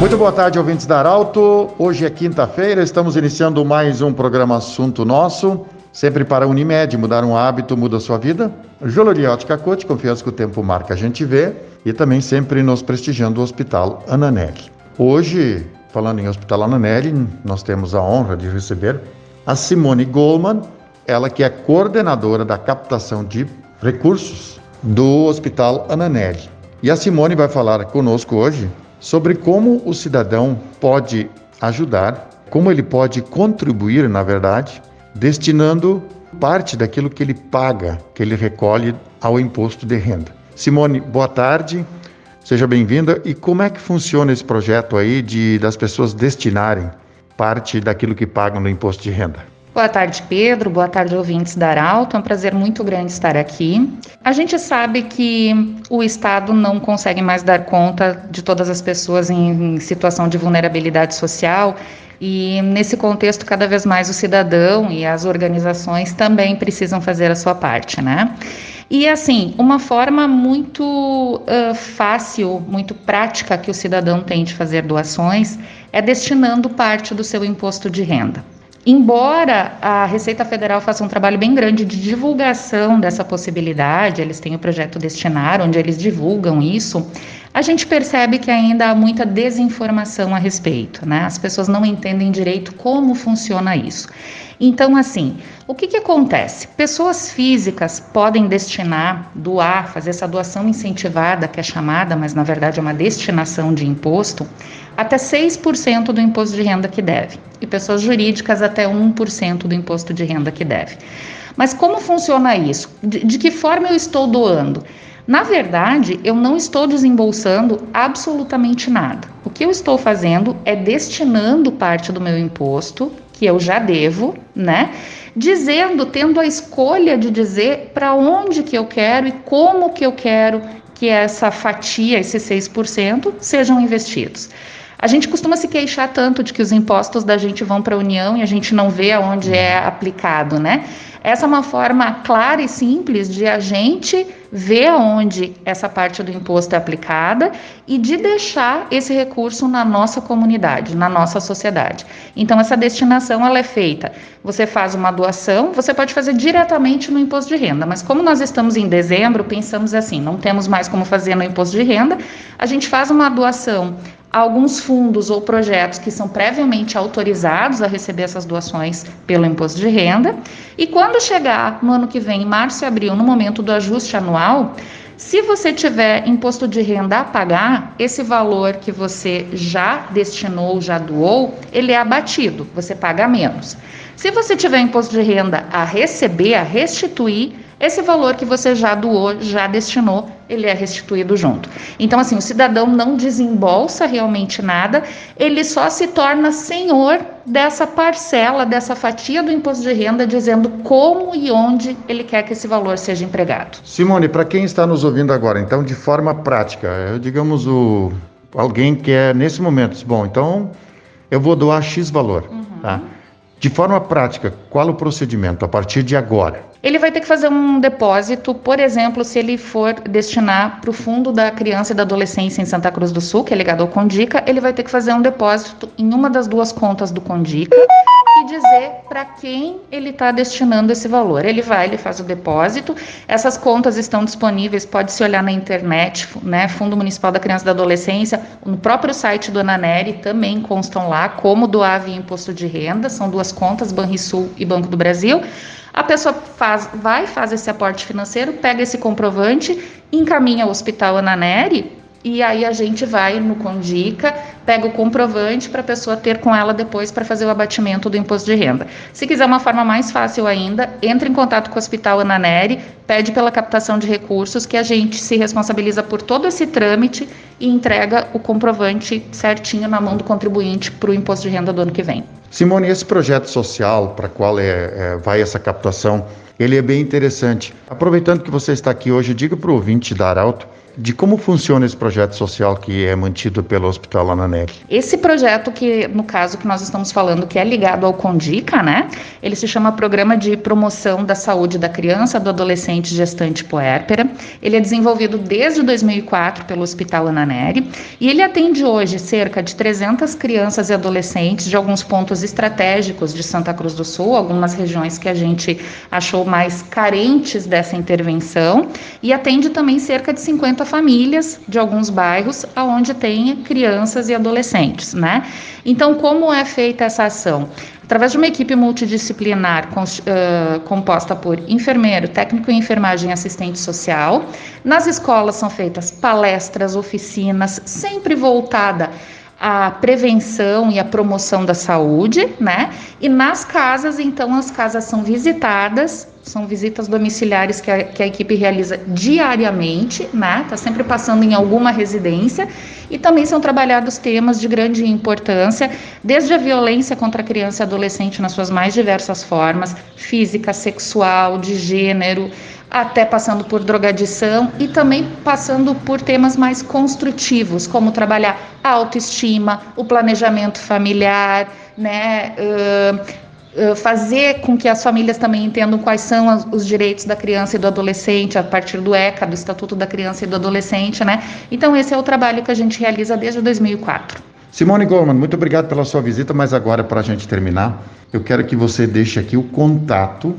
Muito boa tarde, ouvintes da Arauto. Hoje é quinta-feira, estamos iniciando mais um programa Assunto Nosso. Sempre para a Unimed, mudar um hábito muda a sua vida. Joloria Ótica Cote, confiança que o tempo marca, a gente vê. E também sempre nos prestigiando o Hospital Ananelli. Hoje, falando em Hospital Ananelli, nós temos a honra de receber a Simone Goldman, ela que é coordenadora da captação de recursos do Hospital Ananelli. E a Simone vai falar conosco hoje sobre como o cidadão pode ajudar, como ele pode contribuir, na verdade, destinando parte daquilo que ele paga, que ele recolhe ao imposto de renda. Simone, boa tarde. Seja bem-vinda. E como é que funciona esse projeto aí de das pessoas destinarem parte daquilo que pagam no imposto de renda? Boa tarde, Pedro. Boa tarde, ouvintes da Arauto. É um prazer muito grande estar aqui. A gente sabe que o Estado não consegue mais dar conta de todas as pessoas em situação de vulnerabilidade social e nesse contexto, cada vez mais o cidadão e as organizações também precisam fazer a sua parte, né? E assim, uma forma muito uh, fácil, muito prática que o cidadão tem de fazer doações é destinando parte do seu imposto de renda. Embora a Receita Federal faça um trabalho bem grande de divulgação dessa possibilidade, eles têm o projeto Destinar, onde eles divulgam isso, a gente percebe que ainda há muita desinformação a respeito, né? As pessoas não entendem direito como funciona isso. Então, assim, o que, que acontece? Pessoas físicas podem destinar, doar, fazer essa doação incentivada, que é chamada, mas na verdade é uma destinação de imposto, até 6% do imposto de renda que deve, e pessoas jurídicas até 1% do imposto de renda que deve. Mas como funciona isso? De, de que forma eu estou doando? Na verdade, eu não estou desembolsando absolutamente nada. O que eu estou fazendo é destinando parte do meu imposto, que eu já devo, né? Dizendo, tendo a escolha de dizer para onde que eu quero e como que eu quero que essa fatia, esses 6%, sejam investidos. A gente costuma se queixar tanto de que os impostos da gente vão para a União e a gente não vê aonde é aplicado, né? Essa é uma forma clara e simples de a gente ver aonde essa parte do imposto é aplicada e de deixar esse recurso na nossa comunidade, na nossa sociedade. Então essa destinação ela é feita. Você faz uma doação, você pode fazer diretamente no imposto de renda, mas como nós estamos em dezembro, pensamos assim, não temos mais como fazer no imposto de renda, a gente faz uma doação alguns fundos ou projetos que são previamente autorizados a receber essas doações pelo imposto de renda. E quando chegar no ano que vem, em março e abril, no momento do ajuste anual, se você tiver imposto de renda a pagar, esse valor que você já destinou, já doou, ele é abatido, você paga menos. Se você tiver imposto de renda a receber, a restituir, esse valor que você já doou, já destinou, ele é restituído junto. Então, assim, o cidadão não desembolsa realmente nada, ele só se torna senhor dessa parcela, dessa fatia do imposto de renda, dizendo como e onde ele quer que esse valor seja empregado. Simone, para quem está nos ouvindo agora, então, de forma prática, digamos, o, alguém que é nesse momento, bom, então eu vou doar X valor, uhum. tá? De forma prática, qual o procedimento a partir de agora? Ele vai ter que fazer um depósito, por exemplo, se ele for destinar para o Fundo da Criança e da Adolescência em Santa Cruz do Sul, que é ligado ao Condica, ele vai ter que fazer um depósito em uma das duas contas do Condica dizer para quem ele está destinando esse valor. Ele vai, ele faz o depósito. Essas contas estão disponíveis, pode se olhar na internet, né? Fundo Municipal da Criança e da Adolescência, no próprio site do Ananeri também constam lá como doar via imposto de renda. São duas contas, Banrisul e Banco do Brasil. A pessoa faz, vai, faz esse aporte financeiro, pega esse comprovante, encaminha ao Hospital Ananeri e aí a gente vai no Condica, pega o comprovante para a pessoa ter com ela depois para fazer o abatimento do imposto de renda. Se quiser uma forma mais fácil ainda, entre em contato com o Hospital Ananeri, pede pela captação de recursos que a gente se responsabiliza por todo esse trâmite e entrega o comprovante certinho na mão do contribuinte para o imposto de renda do ano que vem. Simone, esse projeto social para qual é, é, vai essa captação, ele é bem interessante. Aproveitando que você está aqui hoje, diga para o ouvinte da Arauto de como funciona esse projeto social que é mantido pelo Hospital Ananelli. Esse projeto que, no caso que nós estamos falando, que é ligado ao Condica, né? Ele se chama Programa de Promoção da Saúde da Criança, do Adolescente Gestante Puérpera. Ele é desenvolvido desde 2004 pelo Hospital Ananelli e ele atende hoje cerca de 300 crianças e adolescentes de alguns pontos estratégicos de Santa Cruz do Sul, algumas regiões que a gente achou mais carentes dessa intervenção e atende também cerca de 50 famílias de alguns bairros aonde tem crianças e adolescentes, né? Então, como é feita essa ação? Através de uma equipe multidisciplinar composta por enfermeiro, técnico em enfermagem e assistente social, nas escolas são feitas palestras, oficinas, sempre voltada à prevenção e à promoção da saúde, né? E nas casas, então, as casas são visitadas são visitas domiciliares que a, que a equipe realiza diariamente, né? Está sempre passando em alguma residência. E também são trabalhados temas de grande importância, desde a violência contra a criança e adolescente nas suas mais diversas formas, física, sexual, de gênero, até passando por drogadição e também passando por temas mais construtivos, como trabalhar a autoestima, o planejamento familiar, né? Uh, fazer com que as famílias também entendam quais são os direitos da criança e do adolescente a partir do ECA, do Estatuto da Criança e do Adolescente, né? Então esse é o trabalho que a gente realiza desde 2004. Simone Goldman, muito obrigado pela sua visita, mas agora para a gente terminar, eu quero que você deixe aqui o contato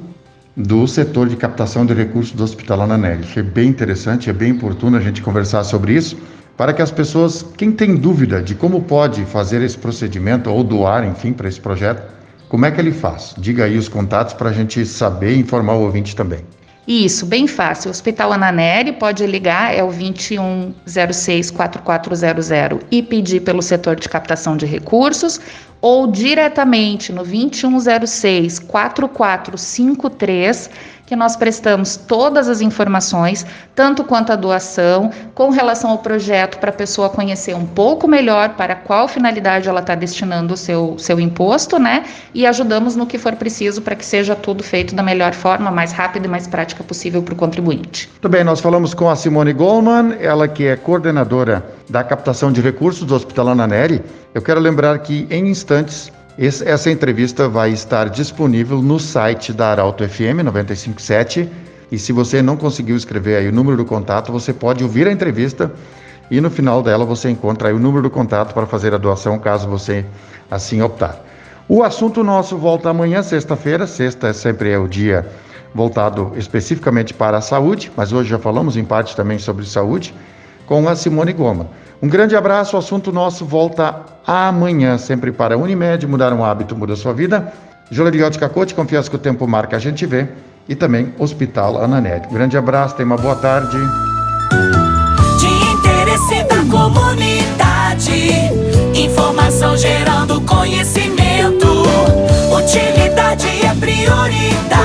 do setor de captação de recursos do Hospital Ananelli. Achei bem interessante, é bem oportuno a gente conversar sobre isso, para que as pessoas, quem tem dúvida de como pode fazer esse procedimento ou doar, enfim, para esse projeto, como é que ele faz? Diga aí os contatos para a gente saber e informar o ouvinte também. Isso, bem fácil. Hospital Ananeri pode ligar, é o 2106-4400 e pedir pelo setor de captação de recursos ou diretamente no 2106-4453 que nós prestamos todas as informações, tanto quanto a doação, com relação ao projeto, para a pessoa conhecer um pouco melhor para qual finalidade ela está destinando o seu, seu imposto, né? E ajudamos no que for preciso para que seja tudo feito da melhor forma, mais rápida e mais prática possível para o contribuinte. Muito bem, nós falamos com a Simone Goldman, ela que é coordenadora da captação de recursos do Hospital Ana Neri. Eu quero lembrar que em instantes esse, essa entrevista vai estar disponível no site da Arauto FM 957. E se você não conseguiu escrever aí o número do contato, você pode ouvir a entrevista e no final dela você encontra aí o número do contato para fazer a doação, caso você assim optar. O assunto nosso volta amanhã, sexta-feira. Sexta sempre é o dia voltado especificamente para a saúde, mas hoje já falamos em parte também sobre saúde com a Simone Goma. Um grande abraço, o assunto nosso volta amanhã, sempre para Unimed, mudar um hábito, muda sua vida. Joleriótica Coach, confiança que o tempo marca, a gente vê. E também Hospital Ananete. Um grande abraço, tenha uma boa tarde. De interesse da comunidade, informação gerando conhecimento. Utilidade é prioridade.